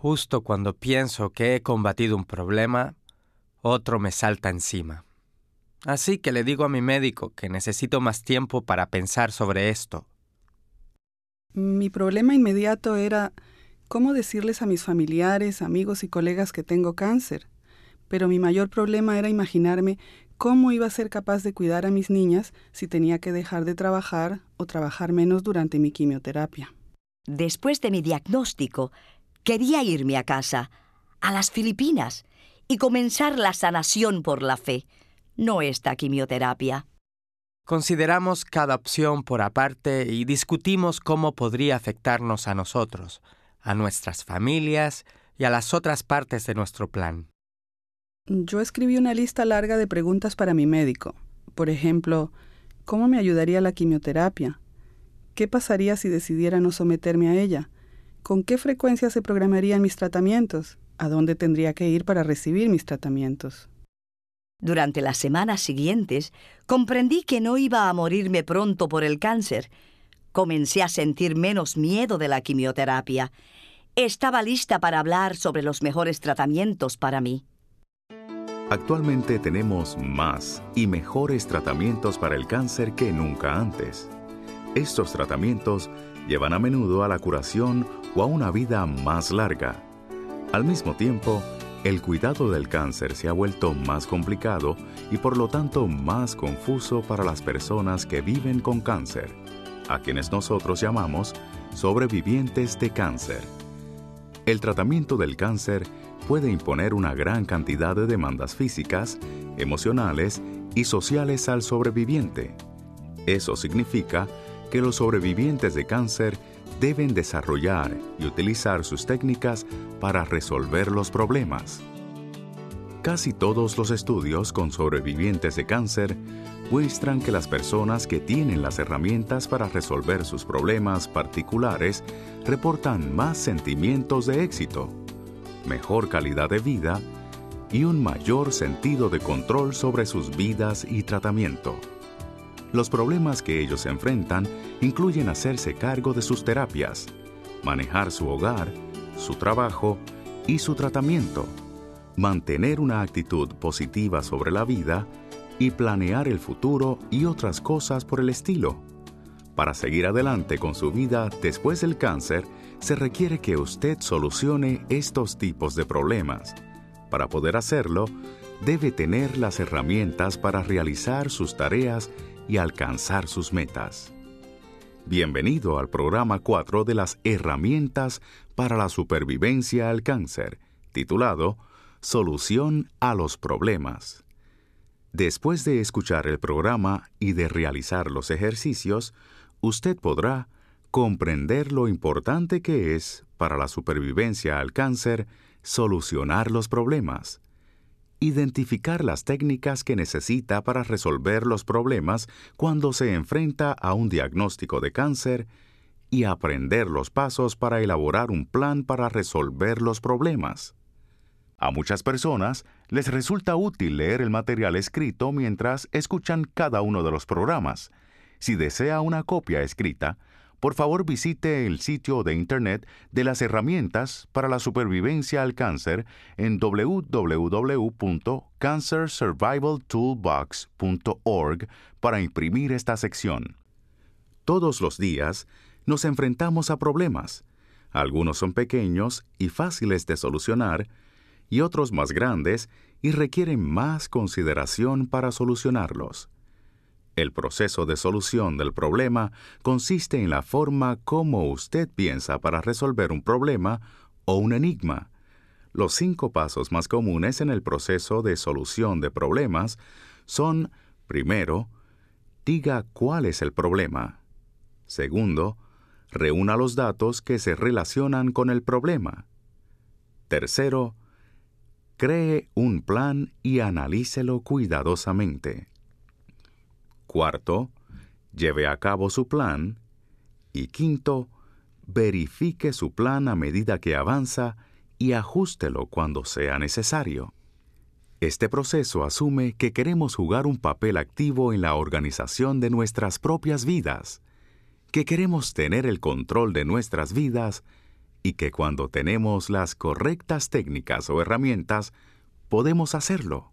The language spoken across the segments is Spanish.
Justo cuando pienso que he combatido un problema, otro me salta encima. Así que le digo a mi médico que necesito más tiempo para pensar sobre esto. Mi problema inmediato era cómo decirles a mis familiares, amigos y colegas que tengo cáncer. Pero mi mayor problema era imaginarme cómo iba a ser capaz de cuidar a mis niñas si tenía que dejar de trabajar o trabajar menos durante mi quimioterapia. Después de mi diagnóstico, quería irme a casa, a las Filipinas, y comenzar la sanación por la fe, no esta quimioterapia. Consideramos cada opción por aparte y discutimos cómo podría afectarnos a nosotros, a nuestras familias y a las otras partes de nuestro plan. Yo escribí una lista larga de preguntas para mi médico. Por ejemplo, ¿cómo me ayudaría la quimioterapia? ¿Qué pasaría si decidiera no someterme a ella? ¿Con qué frecuencia se programarían mis tratamientos? ¿A dónde tendría que ir para recibir mis tratamientos? Durante las semanas siguientes, comprendí que no iba a morirme pronto por el cáncer. Comencé a sentir menos miedo de la quimioterapia. Estaba lista para hablar sobre los mejores tratamientos para mí. Actualmente tenemos más y mejores tratamientos para el cáncer que nunca antes. Estos tratamientos llevan a menudo a la curación o a una vida más larga. Al mismo tiempo, el cuidado del cáncer se ha vuelto más complicado y por lo tanto más confuso para las personas que viven con cáncer, a quienes nosotros llamamos sobrevivientes de cáncer. El tratamiento del cáncer puede imponer una gran cantidad de demandas físicas, emocionales y sociales al sobreviviente. Eso significa que los sobrevivientes de cáncer deben desarrollar y utilizar sus técnicas para resolver los problemas. Casi todos los estudios con sobrevivientes de cáncer muestran que las personas que tienen las herramientas para resolver sus problemas particulares reportan más sentimientos de éxito, mejor calidad de vida y un mayor sentido de control sobre sus vidas y tratamiento. Los problemas que ellos enfrentan incluyen hacerse cargo de sus terapias, manejar su hogar, su trabajo y su tratamiento, mantener una actitud positiva sobre la vida y planear el futuro y otras cosas por el estilo. Para seguir adelante con su vida después del cáncer, se requiere que usted solucione estos tipos de problemas. Para poder hacerlo, debe tener las herramientas para realizar sus tareas y alcanzar sus metas. Bienvenido al programa 4 de las herramientas para la supervivencia al cáncer, titulado Solución a los problemas. Después de escuchar el programa y de realizar los ejercicios, usted podrá comprender lo importante que es para la supervivencia al cáncer solucionar los problemas identificar las técnicas que necesita para resolver los problemas cuando se enfrenta a un diagnóstico de cáncer y aprender los pasos para elaborar un plan para resolver los problemas. A muchas personas les resulta útil leer el material escrito mientras escuchan cada uno de los programas. Si desea una copia escrita, por favor visite el sitio de Internet de las herramientas para la supervivencia al cáncer en www.cancersurvivaltoolbox.org para imprimir esta sección. Todos los días nos enfrentamos a problemas. Algunos son pequeños y fáciles de solucionar, y otros más grandes y requieren más consideración para solucionarlos. El proceso de solución del problema consiste en la forma como usted piensa para resolver un problema o un enigma. Los cinco pasos más comunes en el proceso de solución de problemas son, primero, diga cuál es el problema. Segundo, reúna los datos que se relacionan con el problema. Tercero, cree un plan y analícelo cuidadosamente. Cuarto, lleve a cabo su plan. Y quinto, verifique su plan a medida que avanza y ajústelo cuando sea necesario. Este proceso asume que queremos jugar un papel activo en la organización de nuestras propias vidas, que queremos tener el control de nuestras vidas y que cuando tenemos las correctas técnicas o herramientas, podemos hacerlo.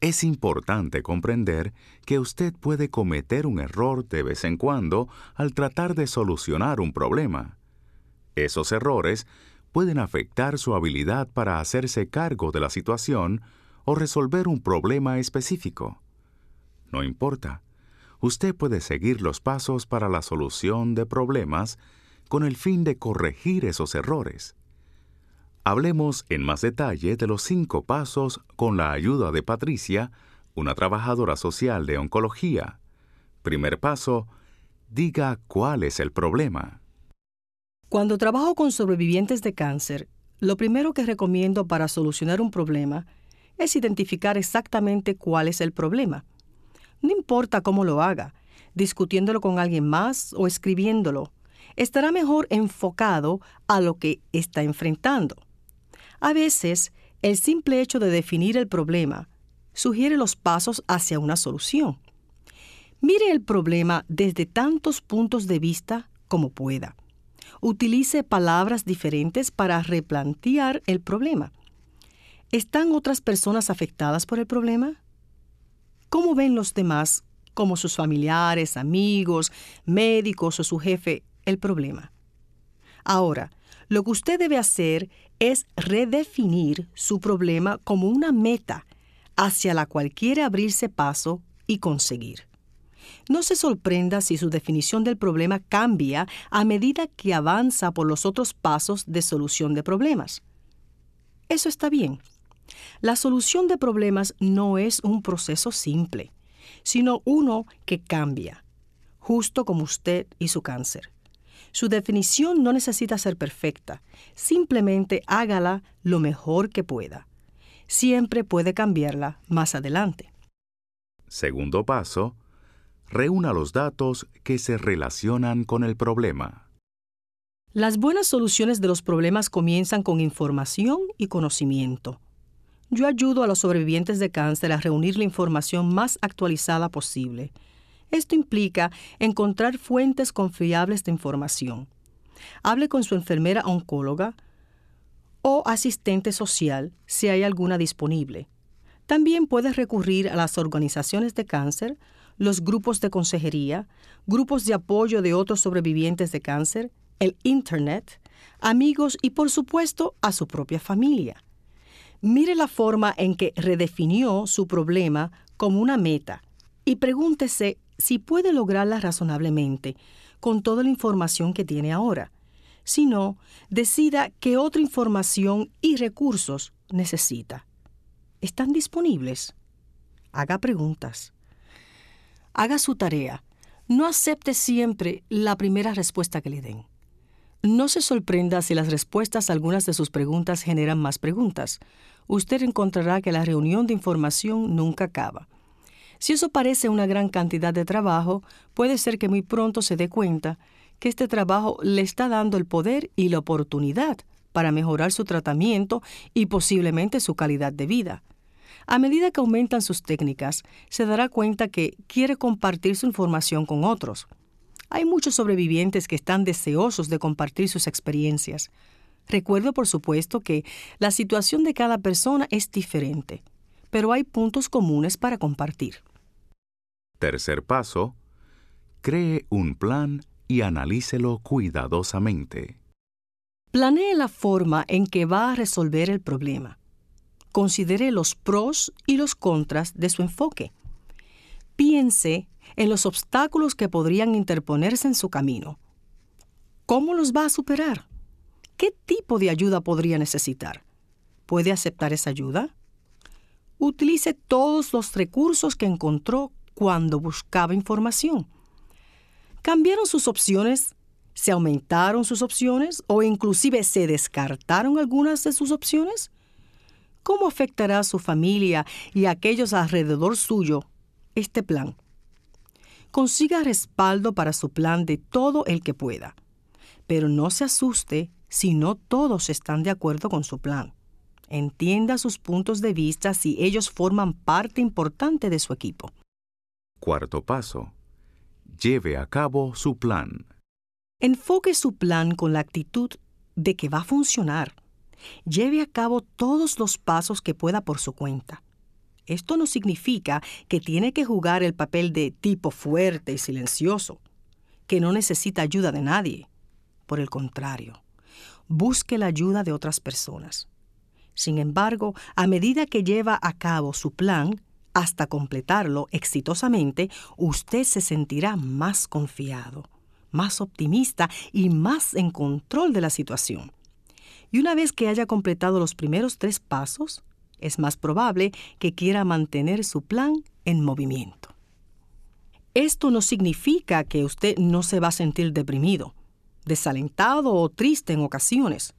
Es importante comprender que usted puede cometer un error de vez en cuando al tratar de solucionar un problema. Esos errores pueden afectar su habilidad para hacerse cargo de la situación o resolver un problema específico. No importa, usted puede seguir los pasos para la solución de problemas con el fin de corregir esos errores. Hablemos en más detalle de los cinco pasos con la ayuda de Patricia, una trabajadora social de oncología. Primer paso, diga cuál es el problema. Cuando trabajo con sobrevivientes de cáncer, lo primero que recomiendo para solucionar un problema es identificar exactamente cuál es el problema. No importa cómo lo haga, discutiéndolo con alguien más o escribiéndolo, estará mejor enfocado a lo que está enfrentando. A veces, el simple hecho de definir el problema sugiere los pasos hacia una solución. Mire el problema desde tantos puntos de vista como pueda. Utilice palabras diferentes para replantear el problema. ¿Están otras personas afectadas por el problema? ¿Cómo ven los demás, como sus familiares, amigos, médicos o su jefe, el problema? Ahora, lo que usted debe hacer es redefinir su problema como una meta hacia la cual quiere abrirse paso y conseguir. No se sorprenda si su definición del problema cambia a medida que avanza por los otros pasos de solución de problemas. Eso está bien. La solución de problemas no es un proceso simple, sino uno que cambia, justo como usted y su cáncer. Su definición no necesita ser perfecta, simplemente hágala lo mejor que pueda. Siempre puede cambiarla más adelante. Segundo paso, reúna los datos que se relacionan con el problema. Las buenas soluciones de los problemas comienzan con información y conocimiento. Yo ayudo a los sobrevivientes de cáncer a reunir la información más actualizada posible esto implica encontrar fuentes confiables de información. Hable con su enfermera oncóloga o asistente social si hay alguna disponible. También puede recurrir a las organizaciones de cáncer, los grupos de consejería, grupos de apoyo de otros sobrevivientes de cáncer, el Internet, amigos y por supuesto a su propia familia. Mire la forma en que redefinió su problema como una meta y pregúntese si puede lograrla razonablemente con toda la información que tiene ahora. Si no, decida qué otra información y recursos necesita. ¿Están disponibles? Haga preguntas. Haga su tarea. No acepte siempre la primera respuesta que le den. No se sorprenda si las respuestas a algunas de sus preguntas generan más preguntas. Usted encontrará que la reunión de información nunca acaba. Si eso parece una gran cantidad de trabajo, puede ser que muy pronto se dé cuenta que este trabajo le está dando el poder y la oportunidad para mejorar su tratamiento y posiblemente su calidad de vida. A medida que aumentan sus técnicas, se dará cuenta que quiere compartir su información con otros. Hay muchos sobrevivientes que están deseosos de compartir sus experiencias. Recuerdo, por supuesto, que la situación de cada persona es diferente, pero hay puntos comunes para compartir. Tercer paso, cree un plan y analícelo cuidadosamente. Planee la forma en que va a resolver el problema. Considere los pros y los contras de su enfoque. Piense en los obstáculos que podrían interponerse en su camino. ¿Cómo los va a superar? ¿Qué tipo de ayuda podría necesitar? ¿Puede aceptar esa ayuda? Utilice todos los recursos que encontró cuando buscaba información. ¿Cambiaron sus opciones? ¿Se aumentaron sus opciones? ¿O inclusive se descartaron algunas de sus opciones? ¿Cómo afectará a su familia y a aquellos alrededor suyo este plan? Consiga respaldo para su plan de todo el que pueda, pero no se asuste si no todos están de acuerdo con su plan. Entienda sus puntos de vista si ellos forman parte importante de su equipo. Cuarto paso. Lleve a cabo su plan. Enfoque su plan con la actitud de que va a funcionar. Lleve a cabo todos los pasos que pueda por su cuenta. Esto no significa que tiene que jugar el papel de tipo fuerte y silencioso, que no necesita ayuda de nadie. Por el contrario, busque la ayuda de otras personas. Sin embargo, a medida que lleva a cabo su plan, hasta completarlo exitosamente, usted se sentirá más confiado, más optimista y más en control de la situación. Y una vez que haya completado los primeros tres pasos, es más probable que quiera mantener su plan en movimiento. Esto no significa que usted no se va a sentir deprimido, desalentado o triste en ocasiones,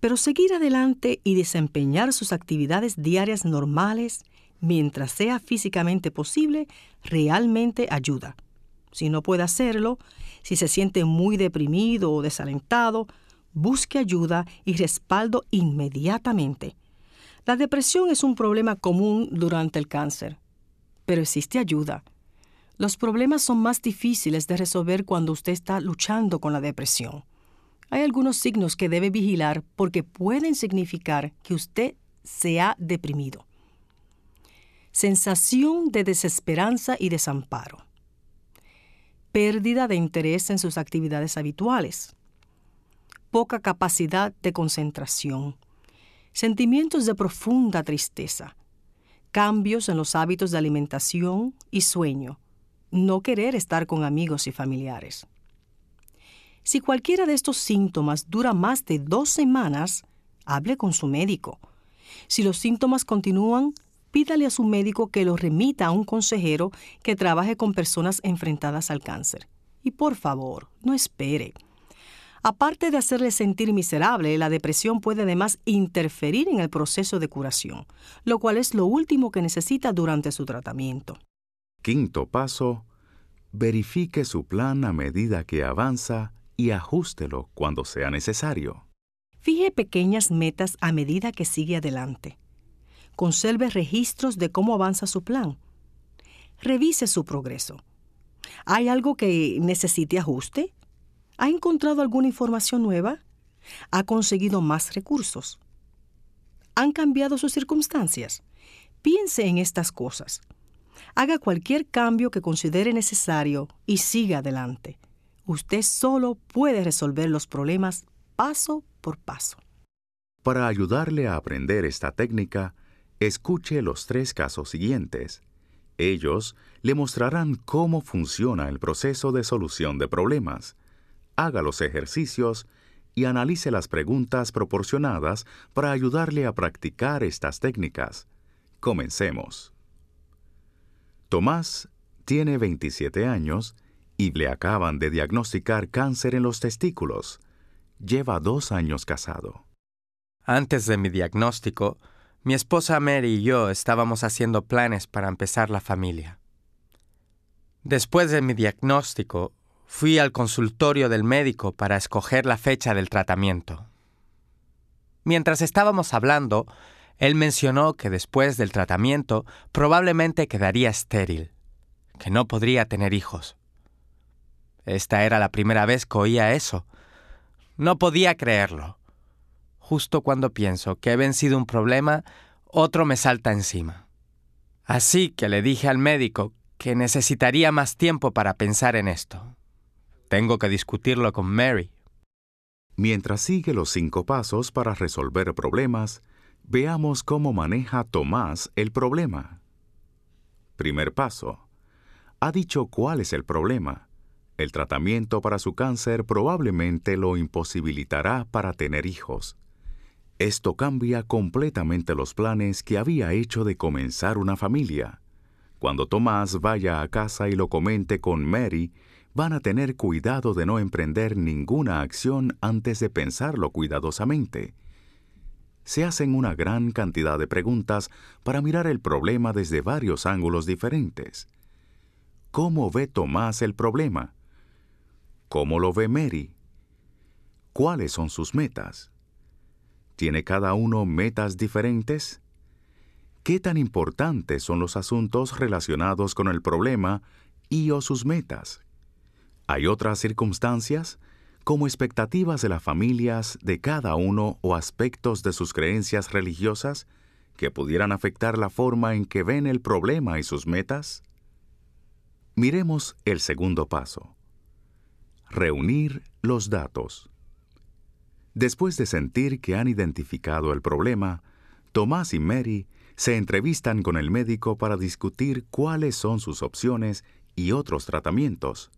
pero seguir adelante y desempeñar sus actividades diarias normales mientras sea físicamente posible realmente ayuda. Si no puede hacerlo, si se siente muy deprimido o desalentado, busque ayuda y respaldo inmediatamente. La depresión es un problema común durante el cáncer, pero existe ayuda. Los problemas son más difíciles de resolver cuando usted está luchando con la depresión. Hay algunos signos que debe vigilar porque pueden significar que usted se ha deprimido. Sensación de desesperanza y desamparo. Pérdida de interés en sus actividades habituales. Poca capacidad de concentración. Sentimientos de profunda tristeza. Cambios en los hábitos de alimentación y sueño. No querer estar con amigos y familiares. Si cualquiera de estos síntomas dura más de dos semanas, hable con su médico. Si los síntomas continúan, pídale a su médico que lo remita a un consejero que trabaje con personas enfrentadas al cáncer. Y por favor, no espere. Aparte de hacerle sentir miserable, la depresión puede además interferir en el proceso de curación, lo cual es lo último que necesita durante su tratamiento. Quinto paso, verifique su plan a medida que avanza y ajústelo cuando sea necesario. Fije pequeñas metas a medida que sigue adelante. Conserve registros de cómo avanza su plan. Revise su progreso. ¿Hay algo que necesite ajuste? ¿Ha encontrado alguna información nueva? ¿Ha conseguido más recursos? ¿Han cambiado sus circunstancias? Piense en estas cosas. Haga cualquier cambio que considere necesario y siga adelante. Usted solo puede resolver los problemas paso por paso. Para ayudarle a aprender esta técnica, escuche los tres casos siguientes. Ellos le mostrarán cómo funciona el proceso de solución de problemas. Haga los ejercicios y analice las preguntas proporcionadas para ayudarle a practicar estas técnicas. Comencemos. Tomás tiene 27 años y le acaban de diagnosticar cáncer en los testículos. Lleva dos años casado. Antes de mi diagnóstico, mi esposa Mary y yo estábamos haciendo planes para empezar la familia. Después de mi diagnóstico, fui al consultorio del médico para escoger la fecha del tratamiento. Mientras estábamos hablando, él mencionó que después del tratamiento probablemente quedaría estéril, que no podría tener hijos. Esta era la primera vez que oía eso. No podía creerlo. Justo cuando pienso que he vencido un problema, otro me salta encima. Así que le dije al médico que necesitaría más tiempo para pensar en esto. Tengo que discutirlo con Mary. Mientras sigue los cinco pasos para resolver problemas, veamos cómo maneja Tomás el problema. Primer paso. Ha dicho cuál es el problema. El tratamiento para su cáncer probablemente lo imposibilitará para tener hijos. Esto cambia completamente los planes que había hecho de comenzar una familia. Cuando Tomás vaya a casa y lo comente con Mary, van a tener cuidado de no emprender ninguna acción antes de pensarlo cuidadosamente. Se hacen una gran cantidad de preguntas para mirar el problema desde varios ángulos diferentes. ¿Cómo ve Tomás el problema? ¿Cómo lo ve Mary? ¿Cuáles son sus metas? ¿Tiene cada uno metas diferentes? ¿Qué tan importantes son los asuntos relacionados con el problema y o sus metas? ¿Hay otras circunstancias, como expectativas de las familias de cada uno o aspectos de sus creencias religiosas que pudieran afectar la forma en que ven el problema y sus metas? Miremos el segundo paso. Reunir los datos. Después de sentir que han identificado el problema, Tomás y Mary se entrevistan con el médico para discutir cuáles son sus opciones y otros tratamientos.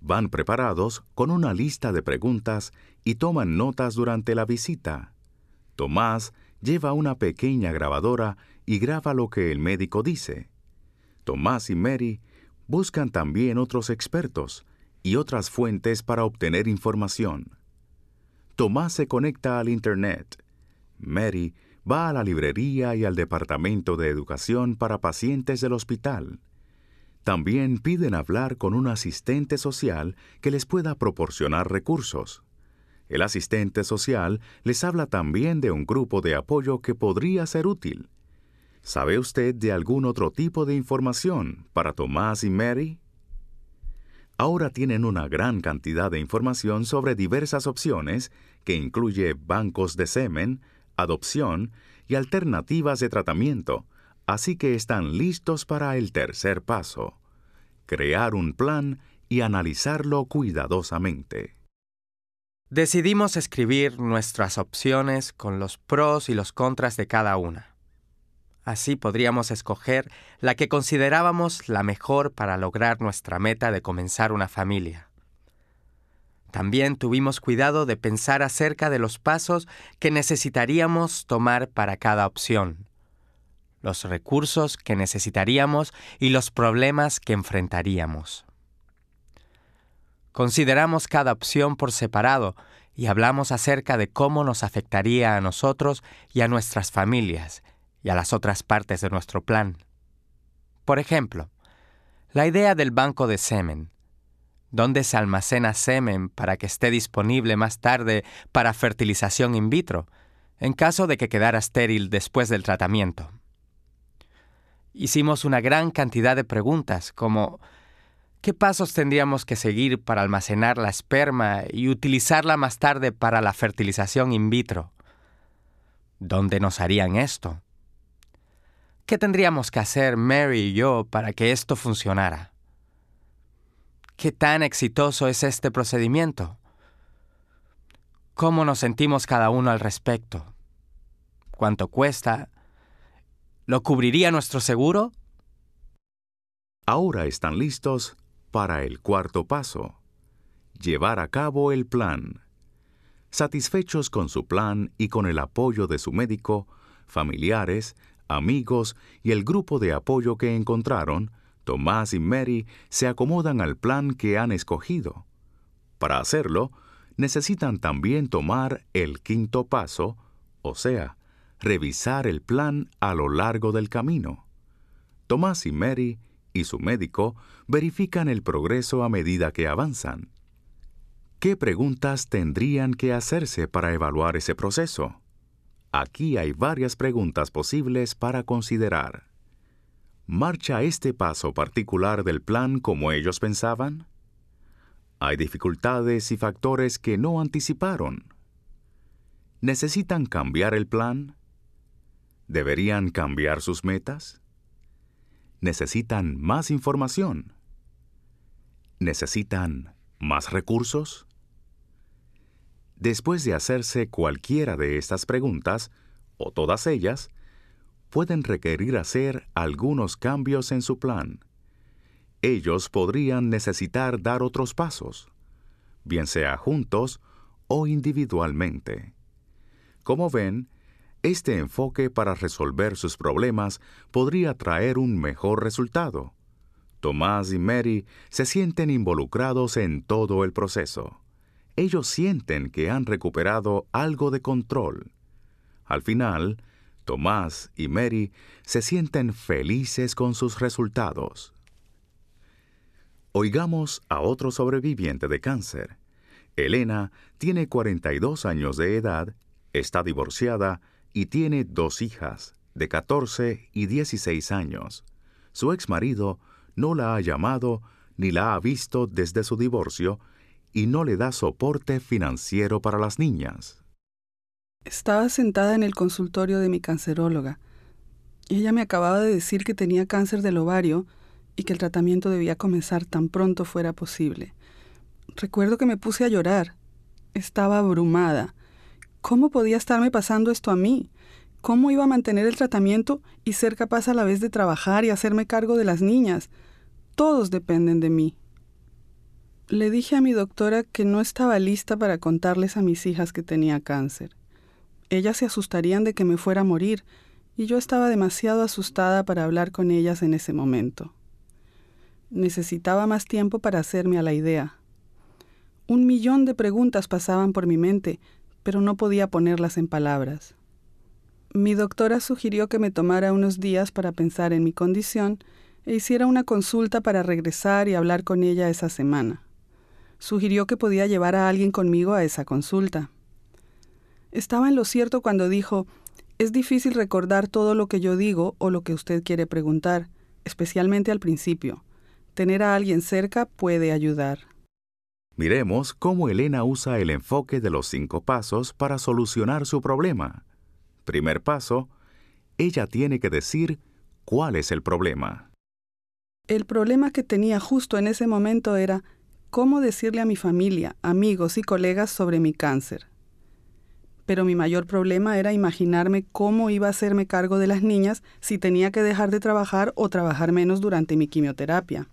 Van preparados con una lista de preguntas y toman notas durante la visita. Tomás lleva una pequeña grabadora y graba lo que el médico dice. Tomás y Mary buscan también otros expertos y otras fuentes para obtener información. Tomás se conecta al Internet. Mary va a la librería y al Departamento de Educación para pacientes del hospital. También piden hablar con un asistente social que les pueda proporcionar recursos. El asistente social les habla también de un grupo de apoyo que podría ser útil. ¿Sabe usted de algún otro tipo de información para Tomás y Mary? Ahora tienen una gran cantidad de información sobre diversas opciones que incluye bancos de semen, adopción y alternativas de tratamiento, así que están listos para el tercer paso, crear un plan y analizarlo cuidadosamente. Decidimos escribir nuestras opciones con los pros y los contras de cada una. Así podríamos escoger la que considerábamos la mejor para lograr nuestra meta de comenzar una familia. También tuvimos cuidado de pensar acerca de los pasos que necesitaríamos tomar para cada opción, los recursos que necesitaríamos y los problemas que enfrentaríamos. Consideramos cada opción por separado y hablamos acerca de cómo nos afectaría a nosotros y a nuestras familias y a las otras partes de nuestro plan. Por ejemplo, la idea del banco de semen ¿Dónde se almacena semen para que esté disponible más tarde para fertilización in vitro, en caso de que quedara estéril después del tratamiento. Hicimos una gran cantidad de preguntas como ¿qué pasos tendríamos que seguir para almacenar la esperma y utilizarla más tarde para la fertilización in vitro? ¿Dónde nos harían esto? ¿Qué tendríamos que hacer Mary y yo para que esto funcionara? ¿Qué tan exitoso es este procedimiento? ¿Cómo nos sentimos cada uno al respecto? ¿Cuánto cuesta? ¿Lo cubriría nuestro seguro? Ahora están listos para el cuarto paso. Llevar a cabo el plan. Satisfechos con su plan y con el apoyo de su médico, familiares, amigos y el grupo de apoyo que encontraron, Tomás y Mary se acomodan al plan que han escogido. Para hacerlo, necesitan también tomar el quinto paso, o sea, revisar el plan a lo largo del camino. Tomás y Mary y su médico verifican el progreso a medida que avanzan. ¿Qué preguntas tendrían que hacerse para evaluar ese proceso? Aquí hay varias preguntas posibles para considerar. ¿Marcha este paso particular del plan como ellos pensaban? Hay dificultades y factores que no anticiparon. ¿Necesitan cambiar el plan? ¿Deberían cambiar sus metas? ¿Necesitan más información? ¿Necesitan más recursos? Después de hacerse cualquiera de estas preguntas, o todas ellas, pueden requerir hacer algunos cambios en su plan. Ellos podrían necesitar dar otros pasos, bien sea juntos o individualmente. Como ven, este enfoque para resolver sus problemas podría traer un mejor resultado. Tomás y Mary se sienten involucrados en todo el proceso. Ellos sienten que han recuperado algo de control. Al final, Tomás y Mary se sienten felices con sus resultados. Oigamos a otro sobreviviente de cáncer. Elena tiene 42 años de edad, está divorciada y tiene dos hijas, de 14 y 16 años. Su ex marido no la ha llamado ni la ha visto desde su divorcio y no le da soporte financiero para las niñas. Estaba sentada en el consultorio de mi canceróloga. Ella me acababa de decir que tenía cáncer del ovario y que el tratamiento debía comenzar tan pronto fuera posible. Recuerdo que me puse a llorar. Estaba abrumada. ¿Cómo podía estarme pasando esto a mí? ¿Cómo iba a mantener el tratamiento y ser capaz a la vez de trabajar y hacerme cargo de las niñas? Todos dependen de mí. Le dije a mi doctora que no estaba lista para contarles a mis hijas que tenía cáncer. Ellas se asustarían de que me fuera a morir, y yo estaba demasiado asustada para hablar con ellas en ese momento. Necesitaba más tiempo para hacerme a la idea. Un millón de preguntas pasaban por mi mente, pero no podía ponerlas en palabras. Mi doctora sugirió que me tomara unos días para pensar en mi condición e hiciera una consulta para regresar y hablar con ella esa semana. Sugirió que podía llevar a alguien conmigo a esa consulta. Estaba en lo cierto cuando dijo, es difícil recordar todo lo que yo digo o lo que usted quiere preguntar, especialmente al principio. Tener a alguien cerca puede ayudar. Miremos cómo Elena usa el enfoque de los cinco pasos para solucionar su problema. Primer paso, ella tiene que decir cuál es el problema. El problema que tenía justo en ese momento era cómo decirle a mi familia, amigos y colegas sobre mi cáncer. Pero mi mayor problema era imaginarme cómo iba a hacerme cargo de las niñas si tenía que dejar de trabajar o trabajar menos durante mi quimioterapia.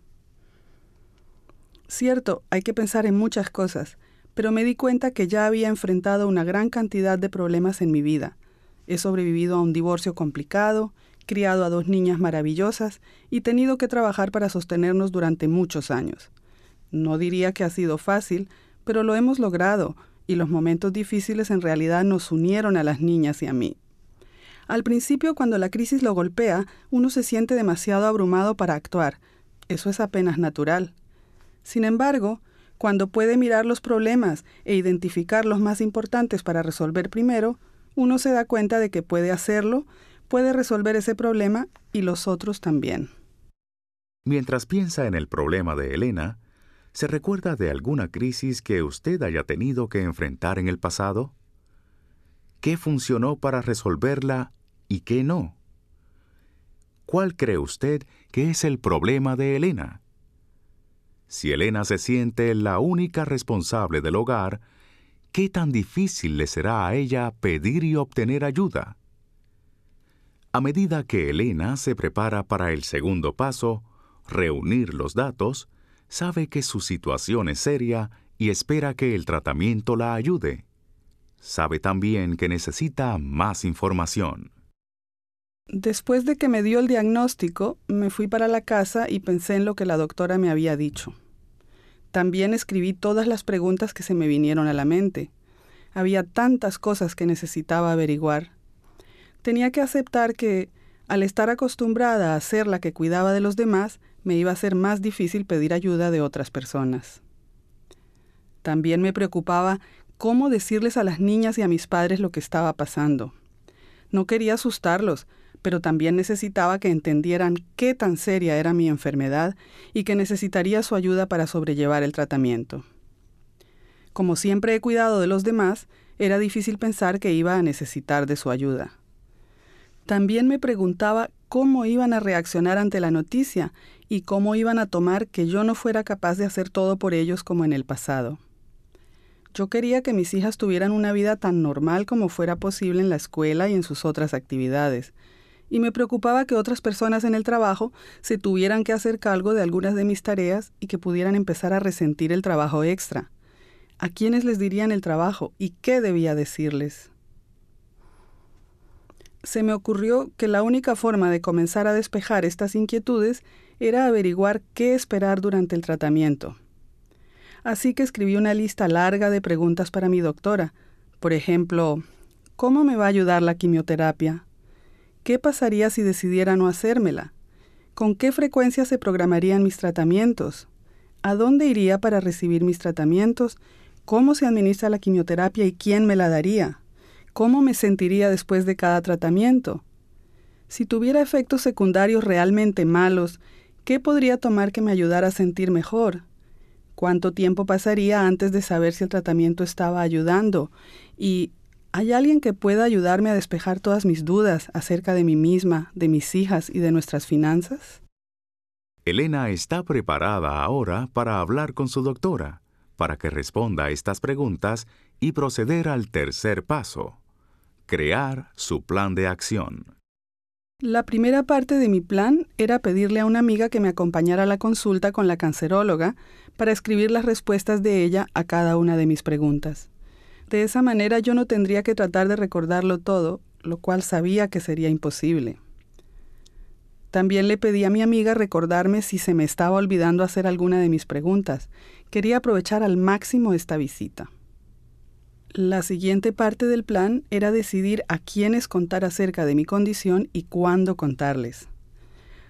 Cierto, hay que pensar en muchas cosas, pero me di cuenta que ya había enfrentado una gran cantidad de problemas en mi vida, He sobrevivido a un divorcio complicado, criado a dos niñas maravillosas y tenido que trabajar para sostenernos durante muchos años. No diría que ha sido fácil, pero lo hemos logrado y los momentos difíciles en realidad nos unieron a las niñas y a mí. Al principio, cuando la crisis lo golpea, uno se siente demasiado abrumado para actuar. Eso es apenas natural. Sin embargo, cuando puede mirar los problemas e identificar los más importantes para resolver primero, uno se da cuenta de que puede hacerlo, puede resolver ese problema y los otros también. Mientras piensa en el problema de Elena, ¿se recuerda de alguna crisis que usted haya tenido que enfrentar en el pasado? ¿Qué funcionó para resolverla y qué no? ¿Cuál cree usted que es el problema de Elena? Si Elena se siente la única responsable del hogar, ¿qué tan difícil le será a ella pedir y obtener ayuda? A medida que Elena se prepara para el segundo paso, reunir los datos, sabe que su situación es seria y espera que el tratamiento la ayude. Sabe también que necesita más información. Después de que me dio el diagnóstico, me fui para la casa y pensé en lo que la doctora me había dicho. También escribí todas las preguntas que se me vinieron a la mente. Había tantas cosas que necesitaba averiguar. Tenía que aceptar que, al estar acostumbrada a ser la que cuidaba de los demás, me iba a ser más difícil pedir ayuda de otras personas. También me preocupaba cómo decirles a las niñas y a mis padres lo que estaba pasando. No quería asustarlos, pero también necesitaba que entendieran qué tan seria era mi enfermedad y que necesitaría su ayuda para sobrellevar el tratamiento. Como siempre he cuidado de los demás, era difícil pensar que iba a necesitar de su ayuda. También me preguntaba cómo iban a reaccionar ante la noticia y cómo iban a tomar que yo no fuera capaz de hacer todo por ellos como en el pasado. Yo quería que mis hijas tuvieran una vida tan normal como fuera posible en la escuela y en sus otras actividades, y me preocupaba que otras personas en el trabajo se tuvieran que hacer cargo de algunas de mis tareas y que pudieran empezar a resentir el trabajo extra. ¿A quiénes les dirían el trabajo y qué debía decirles? Se me ocurrió que la única forma de comenzar a despejar estas inquietudes era averiguar qué esperar durante el tratamiento. Así que escribí una lista larga de preguntas para mi doctora. Por ejemplo, ¿cómo me va a ayudar la quimioterapia? ¿Qué pasaría si decidiera no hacérmela? ¿Con qué frecuencia se programarían mis tratamientos? ¿A dónde iría para recibir mis tratamientos? ¿Cómo se administra la quimioterapia y quién me la daría? ¿Cómo me sentiría después de cada tratamiento? Si tuviera efectos secundarios realmente malos, ¿qué podría tomar que me ayudara a sentir mejor? cuánto tiempo pasaría antes de saber si el tratamiento estaba ayudando y ¿hay alguien que pueda ayudarme a despejar todas mis dudas acerca de mí misma, de mis hijas y de nuestras finanzas? Elena está preparada ahora para hablar con su doctora, para que responda a estas preguntas y proceder al tercer paso, crear su plan de acción. La primera parte de mi plan era pedirle a una amiga que me acompañara a la consulta con la canceróloga para escribir las respuestas de ella a cada una de mis preguntas. De esa manera yo no tendría que tratar de recordarlo todo, lo cual sabía que sería imposible. También le pedí a mi amiga recordarme si se me estaba olvidando hacer alguna de mis preguntas. Quería aprovechar al máximo esta visita. La siguiente parte del plan era decidir a quiénes contar acerca de mi condición y cuándo contarles.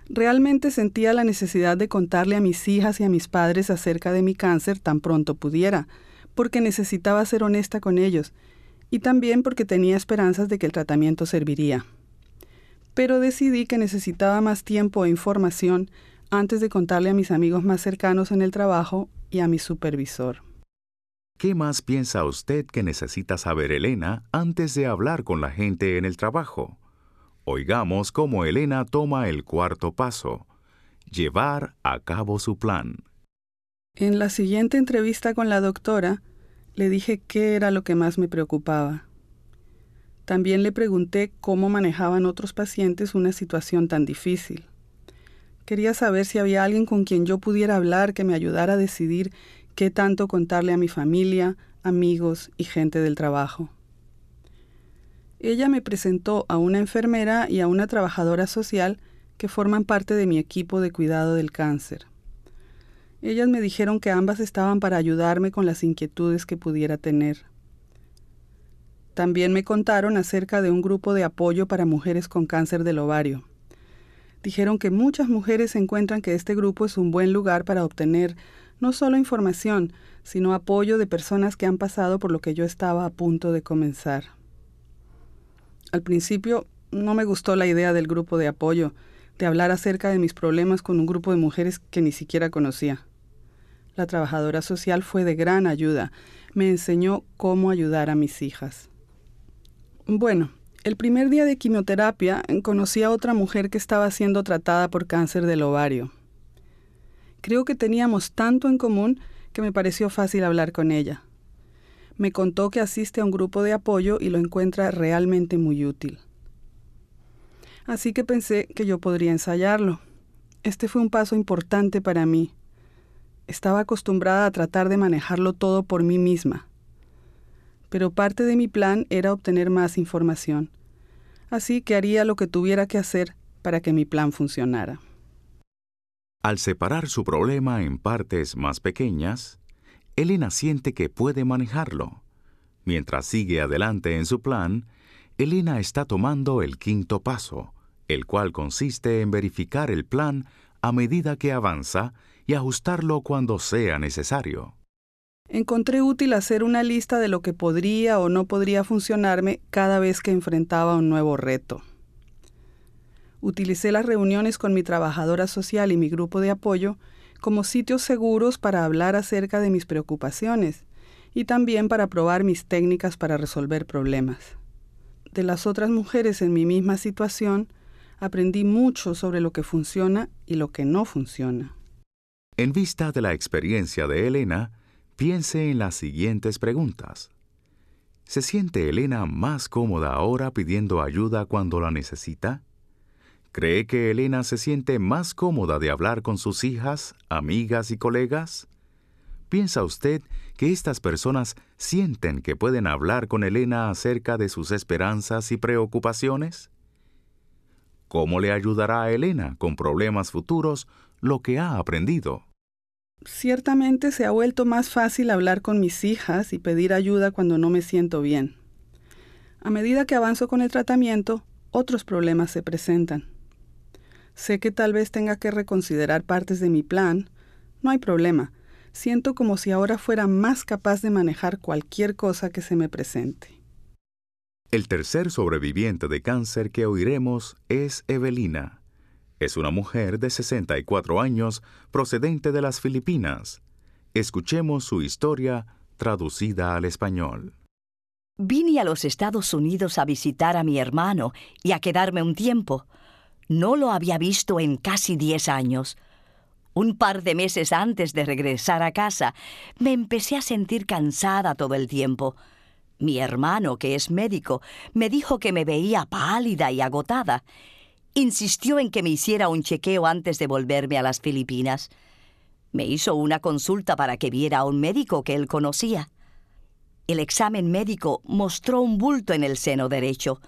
Realmente sentía la necesidad de contarle a mis hijas y a mis padres acerca de mi cáncer tan pronto pudiera, porque necesitaba ser honesta con ellos, y también porque tenía esperanzas de que el tratamiento serviría pero decidí que necesitaba más tiempo e información antes de contarle a mis amigos más cercanos en el trabajo y a mi supervisor. ¿Qué más piensa usted que necesita saber Elena antes de hablar con la gente en el trabajo? Oigamos cómo Elena toma el cuarto paso, llevar a cabo su plan. En la siguiente entrevista con la doctora, le dije qué era lo que más me preocupaba. También le pregunté cómo manejaban otros pacientes una situación tan difícil. Quería saber si había alguien con quien yo pudiera hablar que me ayudara a decidir qué tanto contarle a mi familia, amigos y gente del trabajo. Ella me presentó a una enfermera y a una trabajadora social que forman parte de mi equipo de cuidado del cáncer. Ellas me dijeron que ambas estaban para ayudarme con las inquietudes que pudiera tener. También me contaron acerca de un grupo de apoyo para mujeres con cáncer del ovario. Dijeron que muchas mujeres encuentran que este grupo es un buen lugar para obtener no solo información, sino apoyo de personas que han pasado por lo que yo estaba a punto de comenzar. Al principio no me gustó la idea del grupo de apoyo, de hablar acerca de mis problemas con un grupo de mujeres que ni siquiera conocía. La trabajadora social fue de gran ayuda, me enseñó cómo ayudar a mis hijas. Bueno, el primer día de quimioterapia conocí a otra mujer que estaba siendo tratada por cáncer del ovario. Creo que teníamos tanto en común que me pareció fácil hablar con ella. Me contó que asiste a un grupo de apoyo y lo encuentra realmente muy útil. Así que pensé que yo podría ensayarlo. Este fue un paso importante para mí. Estaba acostumbrada a tratar de manejarlo todo por mí misma pero parte de mi plan era obtener más información. Así que haría lo que tuviera que hacer para que mi plan funcionara. Al separar su problema en partes más pequeñas, Elena siente que puede manejarlo. Mientras sigue adelante en su plan, Elena está tomando el quinto paso, el cual consiste en verificar el plan a medida que avanza y ajustarlo cuando sea necesario encontré útil hacer una lista de lo que podría o no podría funcionarme cada vez que enfrentaba un nuevo reto. Utilicé las reuniones con mi trabajadora social y mi grupo de apoyo como sitios seguros para hablar acerca de mis preocupaciones y también para probar mis técnicas para resolver problemas. De las otras mujeres en mi misma situación, aprendí mucho sobre lo que funciona y lo que no funciona. En vista de la experiencia de Elena, Piense en las siguientes preguntas. ¿Se siente Elena más cómoda ahora pidiendo ayuda cuando la necesita? ¿Cree que Elena se siente más cómoda de hablar con sus hijas, amigas y colegas? ¿Piensa usted que estas personas sienten que pueden hablar con Elena acerca de sus esperanzas y preocupaciones? ¿Cómo le ayudará a Elena con problemas futuros lo que ha aprendido? Ciertamente se ha vuelto más fácil hablar con mis hijas y pedir ayuda cuando no me siento bien. A medida que avanzo con el tratamiento, otros problemas se presentan. Sé que tal vez tenga que reconsiderar partes de mi plan. No hay problema. Siento como si ahora fuera más capaz de manejar cualquier cosa que se me presente. El tercer sobreviviente de cáncer que oiremos es Evelina. Es una mujer de 64 años procedente de las Filipinas. Escuchemos su historia traducida al español. Vine a los Estados Unidos a visitar a mi hermano y a quedarme un tiempo. No lo había visto en casi diez años. Un par de meses antes de regresar a casa, me empecé a sentir cansada todo el tiempo. Mi hermano, que es médico, me dijo que me veía pálida y agotada. Insistió en que me hiciera un chequeo antes de volverme a las Filipinas. Me hizo una consulta para que viera a un médico que él conocía. El examen médico mostró un bulto en el seno derecho.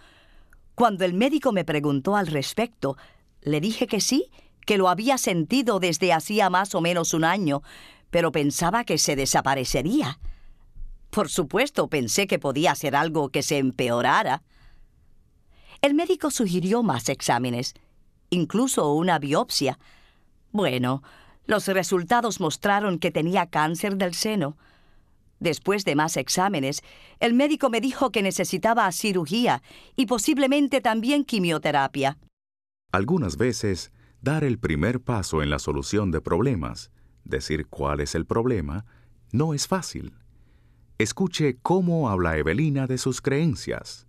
Cuando el médico me preguntó al respecto, le dije que sí, que lo había sentido desde hacía más o menos un año, pero pensaba que se desaparecería. Por supuesto, pensé que podía ser algo que se empeorara. El médico sugirió más exámenes, incluso una biopsia. Bueno, los resultados mostraron que tenía cáncer del seno. Después de más exámenes, el médico me dijo que necesitaba cirugía y posiblemente también quimioterapia. Algunas veces, dar el primer paso en la solución de problemas, decir cuál es el problema, no es fácil. Escuche cómo habla Evelina de sus creencias,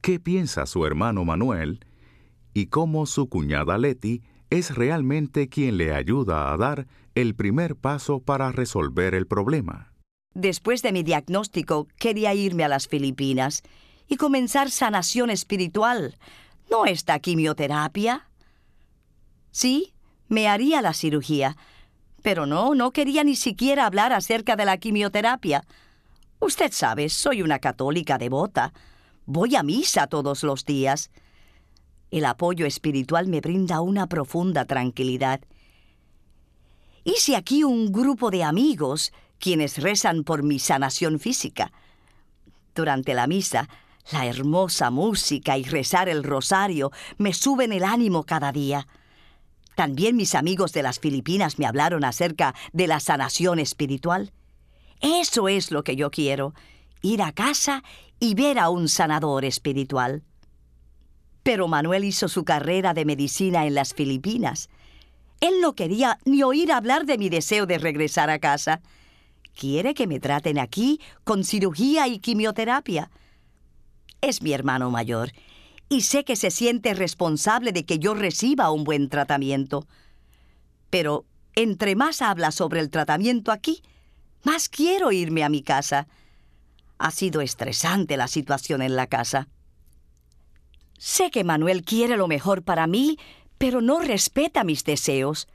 qué piensa su hermano Manuel y cómo su cuñada Leti es realmente quien le ayuda a dar el primer paso para resolver el problema. Después de mi diagnóstico, quería irme a las Filipinas y comenzar sanación espiritual, no esta quimioterapia. Sí, me haría la cirugía, pero no, no quería ni siquiera hablar acerca de la quimioterapia. Usted sabe, soy una católica devota. Voy a misa todos los días. El apoyo espiritual me brinda una profunda tranquilidad. ¿Y si aquí un grupo de amigos, quienes rezan por mi sanación física? Durante la misa, la hermosa música y rezar el rosario me suben el ánimo cada día. También mis amigos de las Filipinas me hablaron acerca de la sanación espiritual. Eso es lo que yo quiero, ir a casa y ver a un sanador espiritual. Pero Manuel hizo su carrera de medicina en las Filipinas. Él no quería ni oír hablar de mi deseo de regresar a casa. Quiere que me traten aquí con cirugía y quimioterapia. Es mi hermano mayor y sé que se siente responsable de que yo reciba un buen tratamiento. Pero entre más habla sobre el tratamiento aquí, más quiero irme a mi casa. Ha sido estresante la situación en la casa. Sé que Manuel quiere lo mejor para mí, pero no respeta mis deseos.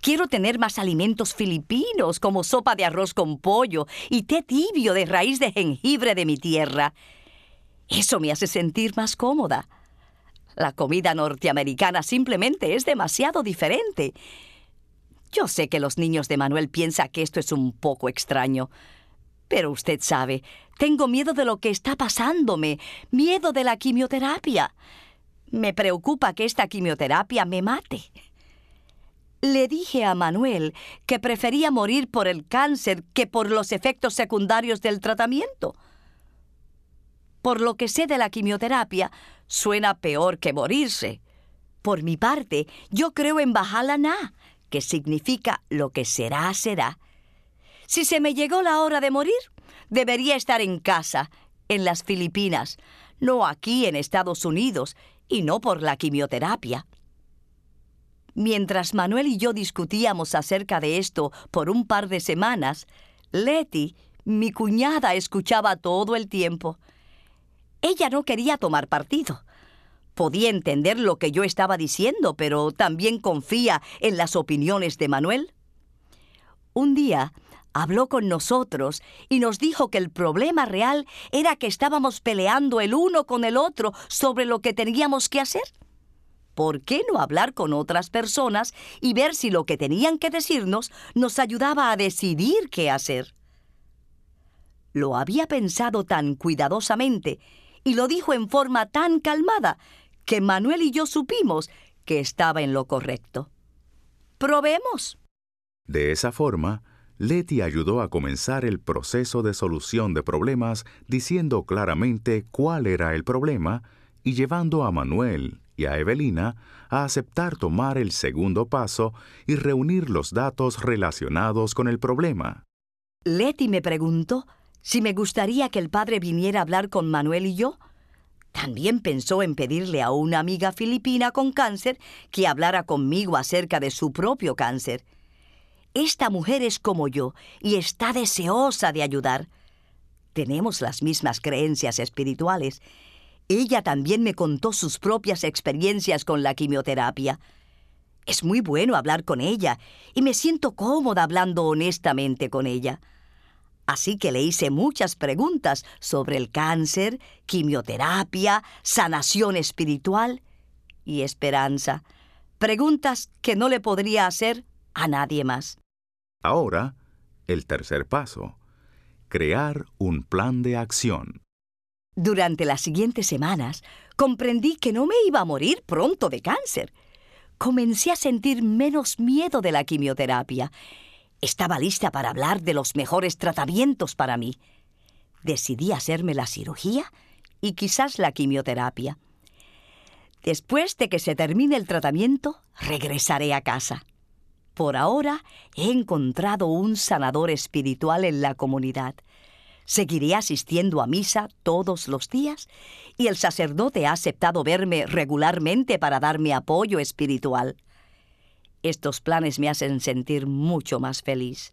Quiero tener más alimentos filipinos, como sopa de arroz con pollo y té tibio de raíz de jengibre de mi tierra. Eso me hace sentir más cómoda. La comida norteamericana simplemente es demasiado diferente. Yo sé que los niños de Manuel piensan que esto es un poco extraño, pero usted sabe, tengo miedo de lo que está pasándome, miedo de la quimioterapia. Me preocupa que esta quimioterapia me mate. Le dije a Manuel que prefería morir por el cáncer que por los efectos secundarios del tratamiento. Por lo que sé de la quimioterapia, suena peor que morirse. Por mi parte, yo creo en Bajalana, que significa lo que será, será. Si se me llegó la hora de morir, debería estar en casa, en las Filipinas, no aquí en Estados Unidos, y no por la quimioterapia. Mientras Manuel y yo discutíamos acerca de esto por un par de semanas, Letty, mi cuñada, escuchaba todo el tiempo. Ella no quería tomar partido. Podía entender lo que yo estaba diciendo, pero también confía en las opiniones de Manuel. Un día, habló con nosotros y nos dijo que el problema real era que estábamos peleando el uno con el otro sobre lo que teníamos que hacer. ¿Por qué no hablar con otras personas y ver si lo que tenían que decirnos nos ayudaba a decidir qué hacer? Lo había pensado tan cuidadosamente y lo dijo en forma tan calmada que Manuel y yo supimos que estaba en lo correcto. Probemos. De esa forma, Leti ayudó a comenzar el proceso de solución de problemas diciendo claramente cuál era el problema y llevando a Manuel y a Evelina a aceptar tomar el segundo paso y reunir los datos relacionados con el problema. Leti me preguntó si me gustaría que el padre viniera a hablar con Manuel y yo. También pensó en pedirle a una amiga filipina con cáncer que hablara conmigo acerca de su propio cáncer. Esta mujer es como yo y está deseosa de ayudar. Tenemos las mismas creencias espirituales. Ella también me contó sus propias experiencias con la quimioterapia. Es muy bueno hablar con ella y me siento cómoda hablando honestamente con ella. Así que le hice muchas preguntas sobre el cáncer, quimioterapia, sanación espiritual y esperanza. Preguntas que no le podría hacer a nadie más. Ahora, el tercer paso. Crear un plan de acción. Durante las siguientes semanas, comprendí que no me iba a morir pronto de cáncer. Comencé a sentir menos miedo de la quimioterapia. Estaba lista para hablar de los mejores tratamientos para mí. Decidí hacerme la cirugía y quizás la quimioterapia. Después de que se termine el tratamiento, regresaré a casa. Por ahora he encontrado un sanador espiritual en la comunidad. Seguiré asistiendo a misa todos los días y el sacerdote ha aceptado verme regularmente para darme apoyo espiritual. Estos planes me hacen sentir mucho más feliz.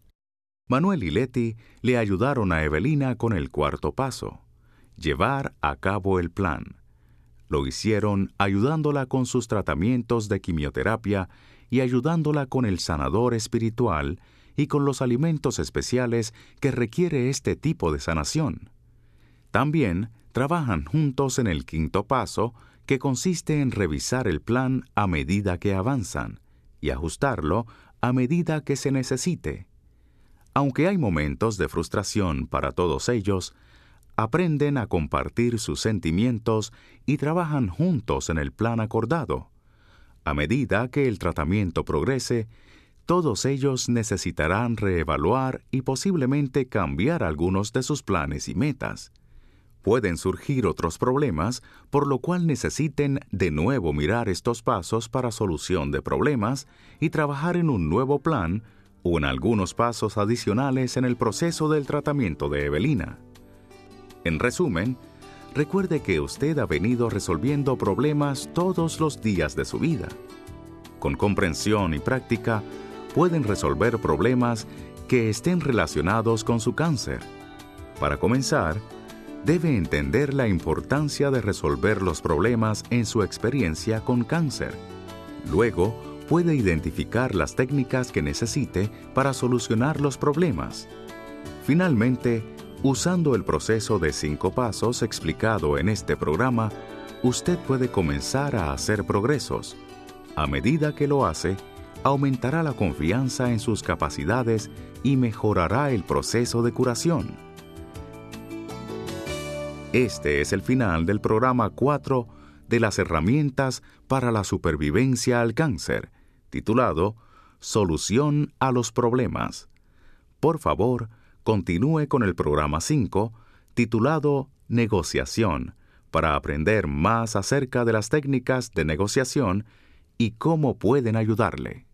Manuel y Leti le ayudaron a Evelina con el cuarto paso, llevar a cabo el plan. Lo hicieron ayudándola con sus tratamientos de quimioterapia y ayudándola con el sanador espiritual y con los alimentos especiales que requiere este tipo de sanación. También trabajan juntos en el quinto paso, que consiste en revisar el plan a medida que avanzan y ajustarlo a medida que se necesite. Aunque hay momentos de frustración para todos ellos, aprenden a compartir sus sentimientos y trabajan juntos en el plan acordado. A medida que el tratamiento progrese, todos ellos necesitarán reevaluar y posiblemente cambiar algunos de sus planes y metas. Pueden surgir otros problemas, por lo cual necesiten de nuevo mirar estos pasos para solución de problemas y trabajar en un nuevo plan o en algunos pasos adicionales en el proceso del tratamiento de Evelina. En resumen, recuerde que usted ha venido resolviendo problemas todos los días de su vida. Con comprensión y práctica, pueden resolver problemas que estén relacionados con su cáncer. Para comenzar, debe entender la importancia de resolver los problemas en su experiencia con cáncer. Luego, puede identificar las técnicas que necesite para solucionar los problemas. Finalmente, Usando el proceso de cinco pasos explicado en este programa, usted puede comenzar a hacer progresos. A medida que lo hace, aumentará la confianza en sus capacidades y mejorará el proceso de curación. Este es el final del programa 4 de las herramientas para la supervivencia al cáncer, titulado Solución a los problemas. Por favor, continúe con el programa 5, titulado Negociación, para aprender más acerca de las técnicas de negociación y cómo pueden ayudarle.